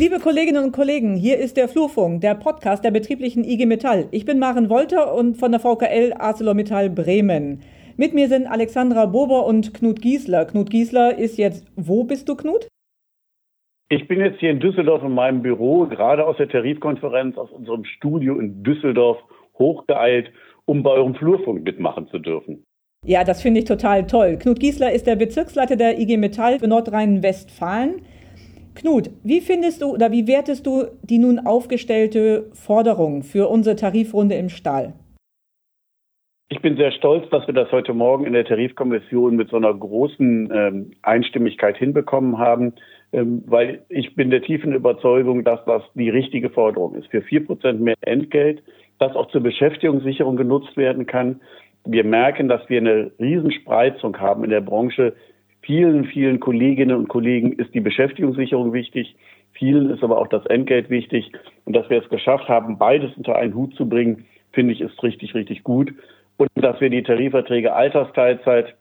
Liebe Kolleginnen und Kollegen, hier ist der Flurfunk, der Podcast der betrieblichen IG Metall. Ich bin Maren Wolter und von der VKL ArcelorMittal Bremen. Mit mir sind Alexandra Bober und Knut Giesler. Knut Giesler ist jetzt, wo bist du, Knut? Ich bin jetzt hier in Düsseldorf in meinem Büro, gerade aus der Tarifkonferenz aus unserem Studio in Düsseldorf hochgeeilt, um bei eurem Flurfunk mitmachen zu dürfen. Ja, das finde ich total toll. Knut Giesler ist der Bezirksleiter der IG Metall für Nordrhein-Westfalen. Knut, wie findest du oder wie wertest du die nun aufgestellte Forderung für unsere Tarifrunde im Stahl? Ich bin sehr stolz, dass wir das heute Morgen in der Tarifkommission mit so einer großen ähm, Einstimmigkeit hinbekommen haben, ähm, weil ich bin der tiefen Überzeugung, dass das die richtige Forderung ist. Für vier Prozent mehr Entgelt, das auch zur Beschäftigungssicherung genutzt werden kann. Wir merken, dass wir eine Riesenspreizung haben in der Branche. Vielen, vielen Kolleginnen und Kollegen ist die Beschäftigungssicherung wichtig. Vielen ist aber auch das Entgelt wichtig. Und dass wir es geschafft haben, beides unter einen Hut zu bringen, finde ich, ist richtig, richtig gut und dass wir die Tarifverträge Altersteilzeit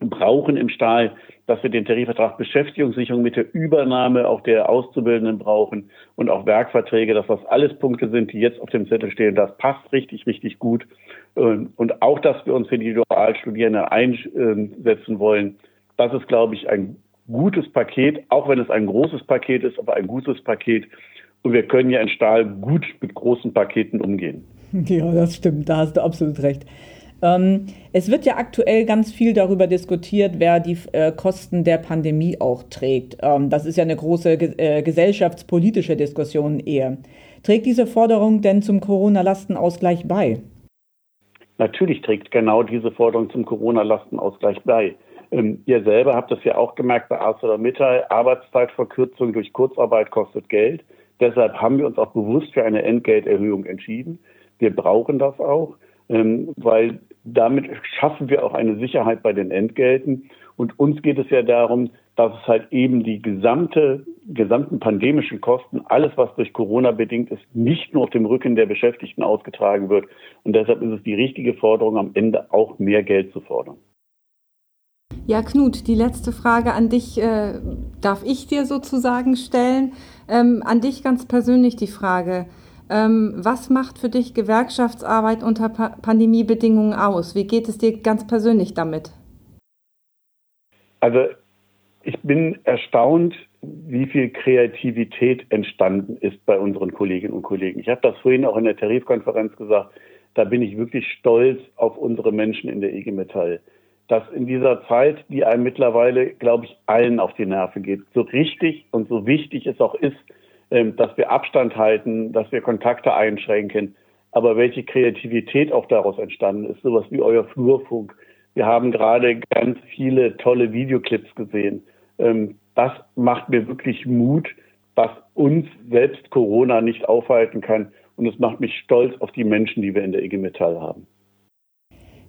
brauchen im Stahl, dass wir den Tarifvertrag Beschäftigungssicherung mit der Übernahme auch der Auszubildenden brauchen und auch Werkverträge, dass das alles Punkte sind, die jetzt auf dem Zettel stehen. Das passt richtig, richtig gut. Und auch, dass wir uns für die Dualstudierenden einsetzen wollen, das ist, glaube ich, ein gutes Paket, auch wenn es ein großes Paket ist, aber ein gutes Paket. Und wir können ja in Stahl gut mit großen Paketen umgehen. Ja, das stimmt, da hast du absolut recht. Ähm, es wird ja aktuell ganz viel darüber diskutiert, wer die äh, Kosten der Pandemie auch trägt. Ähm, das ist ja eine große äh, gesellschaftspolitische Diskussion eher. Trägt diese Forderung denn zum Corona-Lastenausgleich bei? Natürlich trägt genau diese Forderung zum Corona-Lastenausgleich bei. Ähm, ihr selber habt das ja auch gemerkt bei ArcelorMittal. Arbeitszeitverkürzung durch Kurzarbeit kostet Geld. Deshalb haben wir uns auch bewusst für eine Entgelterhöhung entschieden. Wir brauchen das auch, ähm, weil damit schaffen wir auch eine Sicherheit bei den Entgelten. Und uns geht es ja darum, dass es halt eben die gesamte, gesamten pandemischen Kosten, alles was durch Corona bedingt ist, nicht nur auf dem Rücken der Beschäftigten ausgetragen wird. Und deshalb ist es die richtige Forderung, am Ende auch mehr Geld zu fordern. Ja, Knut, die letzte Frage an dich äh, darf ich dir sozusagen stellen. Ähm, an dich ganz persönlich die Frage. Ähm, was macht für dich Gewerkschaftsarbeit unter pa Pandemiebedingungen aus? Wie geht es dir ganz persönlich damit? Also ich bin erstaunt, wie viel Kreativität entstanden ist bei unseren Kolleginnen und Kollegen. Ich habe das vorhin auch in der Tarifkonferenz gesagt. Da bin ich wirklich stolz auf unsere Menschen in der IG Metall. Dass in dieser Zeit, die einem mittlerweile, glaube ich, allen auf die Nerven geht, so richtig und so wichtig es auch ist, ähm, dass wir Abstand halten, dass wir Kontakte einschränken. Aber welche Kreativität auch daraus entstanden ist, sowas wie euer Flurfunk. Wir haben gerade ganz viele tolle Videoclips gesehen. Ähm, das macht mir wirklich Mut, dass uns selbst Corona nicht aufhalten kann. Und es macht mich stolz auf die Menschen, die wir in der IG Metall haben.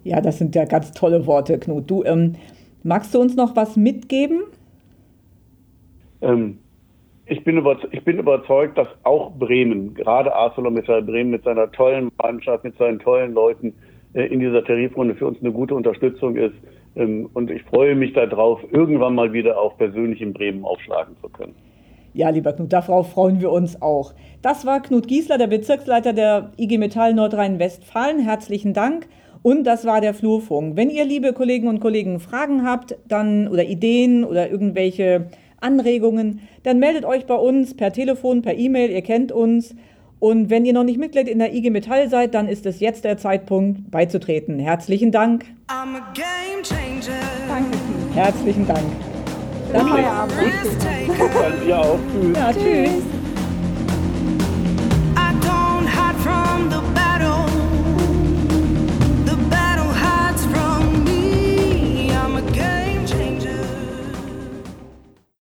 Ja, das sind ja ganz tolle Worte, Knut. Du, ähm, magst du uns noch was mitgeben? Ähm, ich bin, ich bin überzeugt, dass auch Bremen, gerade ArcelorMittal Bremen mit seiner tollen Mannschaft, mit seinen tollen Leuten äh, in dieser Tarifrunde für uns eine gute Unterstützung ist. Ähm, und ich freue mich darauf, irgendwann mal wieder auch persönlich in Bremen aufschlagen zu können. Ja, lieber Knut, darauf freuen wir uns auch. Das war Knut Giesler, der Bezirksleiter der IG Metall Nordrhein-Westfalen. Herzlichen Dank. Und das war der Flurfunk. Wenn ihr, liebe Kollegen und Kollegen, Fragen habt, dann oder Ideen oder irgendwelche Anregungen, dann meldet euch bei uns per Telefon, per E-Mail, ihr kennt uns. Und wenn ihr noch nicht Mitglied in der IG Metall seid, dann ist es jetzt der Zeitpunkt beizutreten. Herzlichen Dank. Danke. Herzlichen Dank. Dann okay. Feierabend. Gut. Dann ihr auch. Tschüss. Ja, tschüss.